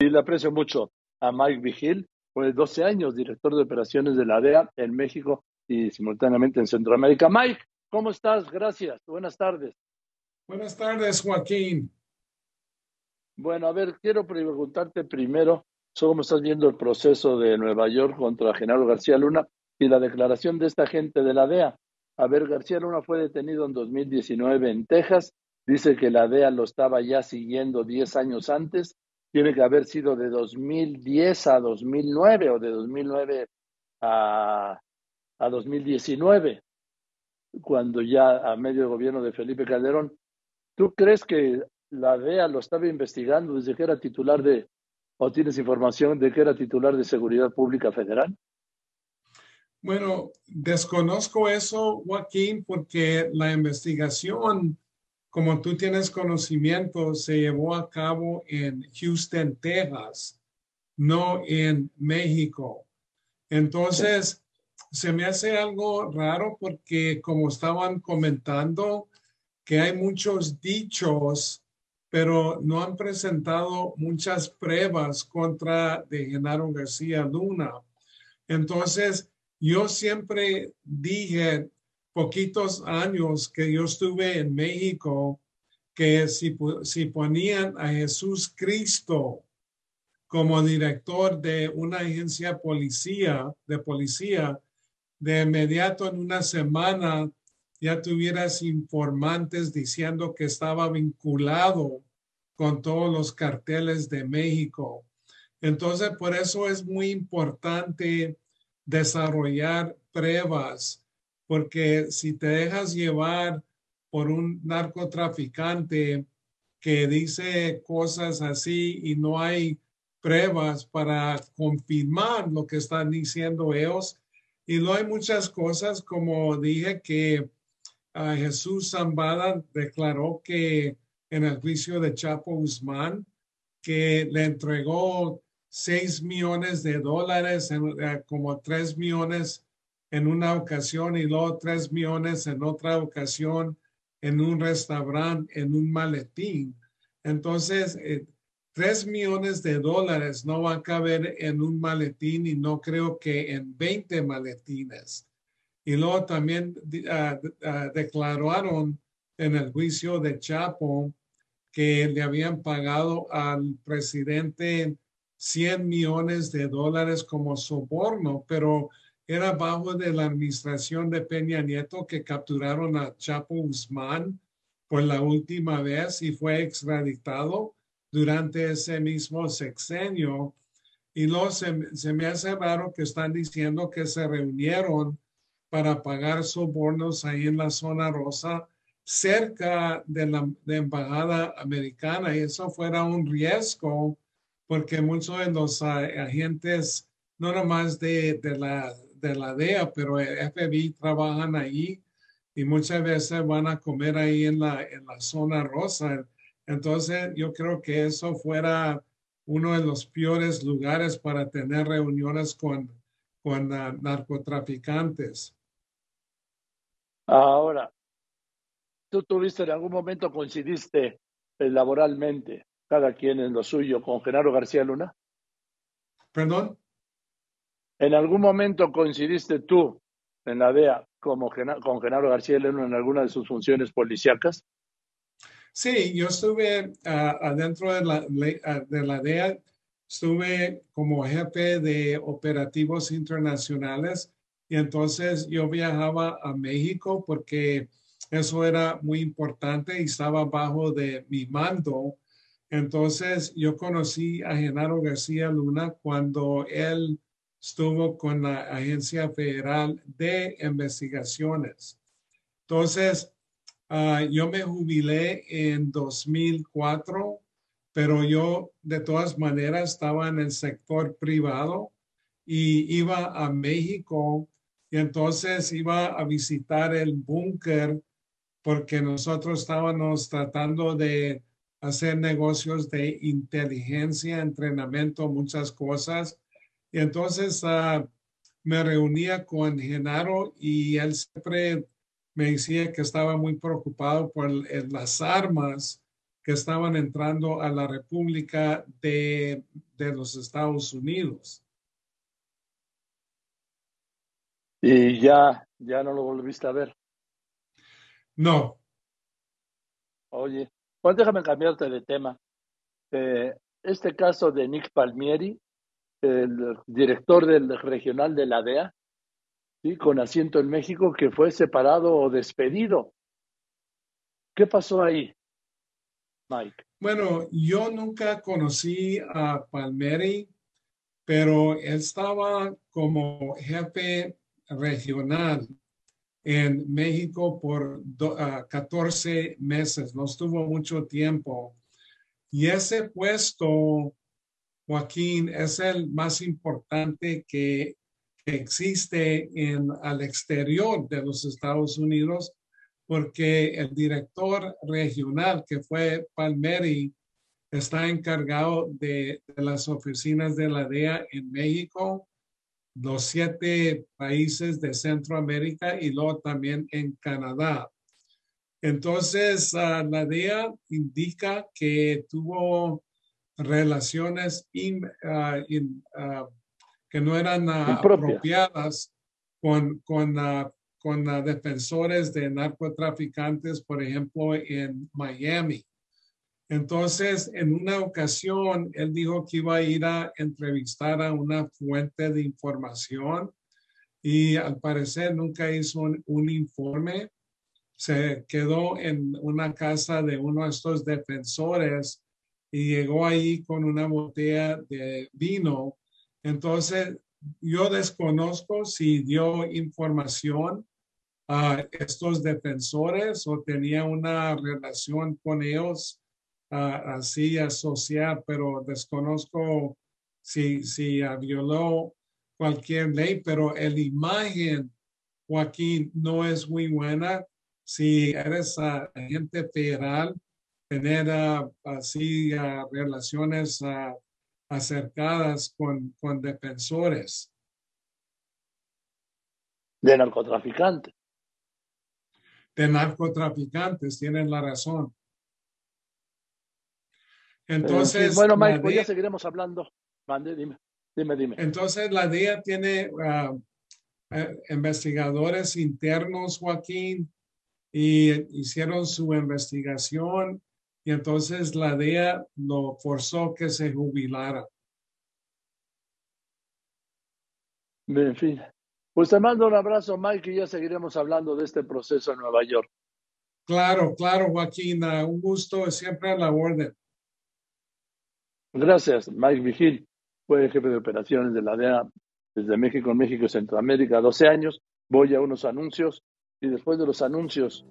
y le aprecio mucho a Mike Vigil, fue 12 años director de operaciones de la DEA en México y simultáneamente en Centroamérica. Mike, ¿cómo estás? Gracias. Buenas tardes. Buenas tardes, Joaquín. Bueno, a ver, quiero preguntarte primero cómo estás viendo el proceso de Nueva York contra Genaro García Luna y la declaración de esta gente de la DEA. A ver, García Luna fue detenido en 2019 en Texas. Dice que la DEA lo estaba ya siguiendo 10 años antes. Tiene que haber sido de 2010 a 2009 o de 2009 a, a 2019, cuando ya a medio gobierno de Felipe Calderón. ¿Tú crees que la DEA lo estaba investigando desde que era titular de, o tienes información de que era titular de Seguridad Pública Federal? Bueno, desconozco eso, Joaquín, porque la investigación, como tú tienes conocimiento, se llevó a cabo en Houston, Texas, no en México. Entonces, se me hace algo raro porque como estaban comentando, que hay muchos dichos, pero no han presentado muchas pruebas contra de Genaro García Luna. Entonces, yo siempre dije, poquitos años que yo estuve en México, que si, si ponían a Jesús Cristo como director de una agencia policía, de policía, de inmediato en una semana ya tuvieras informantes diciendo que estaba vinculado con todos los carteles de México. Entonces, por eso es muy importante desarrollar pruebas, porque si te dejas llevar por un narcotraficante que dice cosas así y no hay pruebas para confirmar lo que están diciendo ellos, y no hay muchas cosas, como dije, que uh, Jesús Zambada declaró que en el juicio de Chapo Guzmán, que le entregó 6 millones de dólares, eh, como 3 millones en una ocasión y luego 3 millones en otra ocasión en un restaurante, en un maletín. Entonces, eh, 3 millones de dólares no va a caber en un maletín y no creo que en 20 maletines. Y luego también uh, declararon en el juicio de Chapo que le habían pagado al presidente 100 millones de dólares como soborno, pero era bajo de la administración de Peña Nieto que capturaron a Chapo Guzmán por la última vez y fue extraditado durante ese mismo sexenio. Y luego se, se me hace raro que están diciendo que se reunieron para pagar sobornos ahí en la zona rosa cerca de la embajada americana y eso fuera un riesgo porque muchos de los agentes, no nomás de, de, la, de la DEA, pero el FBI trabajan ahí y muchas veces van a comer ahí en la, en la zona rosa. Entonces, yo creo que eso fuera uno de los peores lugares para tener reuniones con, con uh, narcotraficantes. Ahora, tú tuviste en algún momento, coincidiste eh, laboralmente cada quien en lo suyo con Genaro García Luna? Perdón. ¿En algún momento coincidiste tú en la DEA como con Genaro García Luna en alguna de sus funciones policíacas? Sí, yo estuve uh, adentro de la, uh, de la DEA, estuve como jefe de operativos internacionales y entonces yo viajaba a México porque eso era muy importante y estaba bajo de mi mando entonces yo conocí a Genaro García Luna cuando él estuvo con la Agencia Federal de Investigaciones. Entonces, uh, yo me jubilé en 2004, pero yo de todas maneras estaba en el sector privado y iba a México y entonces iba a visitar el búnker porque nosotros estábamos tratando de hacer negocios de inteligencia, entrenamiento, muchas cosas. Y entonces uh, me reunía con Genaro y él siempre me decía que estaba muy preocupado por el, las armas que estaban entrando a la República de de los Estados Unidos. Y ya, ya no lo volviste a ver. No. Oye, pues déjame cambiarte de tema. Eh, este caso de Nick Palmieri, el director del regional de la DEA, ¿sí? con asiento en México, que fue separado o despedido. ¿Qué pasó ahí, Mike? Bueno, yo nunca conocí a Palmieri, pero él estaba como jefe regional en México por 14 meses, no estuvo mucho tiempo. Y ese puesto, Joaquín, es el más importante que, existe en, al exterior de los Estados Unidos, porque el director regional, que fue Palmeri, está encargado de, las oficinas de la DEA en México, los siete países de Centroamérica y luego también en Canadá. Entonces, ah, la DEA indica que tuvo relaciones ah, ah, que no eran apropiadas con, con, con defensores de narcotraficantes, por ejemplo, en Miami. Entonces, en una ocasión, él dijo que iba a ir a entrevistar a una fuente de información y al parecer nunca hizo un informe se quedó en una casa de uno de estos defensores y llegó ahí con una botella de vino. Entonces, yo desconozco si dio información a estos defensores o tenía una relación con ellos así asociar, pero desconozco si, si violó cualquier ley, pero la imagen, Joaquín, no es muy buena si eres agente federal, tener así relaciones acercadas con, con defensores. De narcotraficantes. De narcotraficantes, tienen la razón. Entonces. bueno, Mike, pues ya seguiremos hablando. Mande, dime, dime, dime. Entonces, la DEA tiene ah, eh, investigadores internos, Joaquín, y hicieron su investigación y entonces la DEA lo forzó que se jubilara. En fin, pues te mando un abrazo, Mike, y ya seguiremos hablando de este proceso en Nueva York. Claro, claro, Joaquín, un gusto, siempre a la orden. Gracias, Mike Vigil, fue jefe de operaciones de la DEA desde México, México y Centroamérica, 12 años. Voy a unos anuncios y después de los anuncios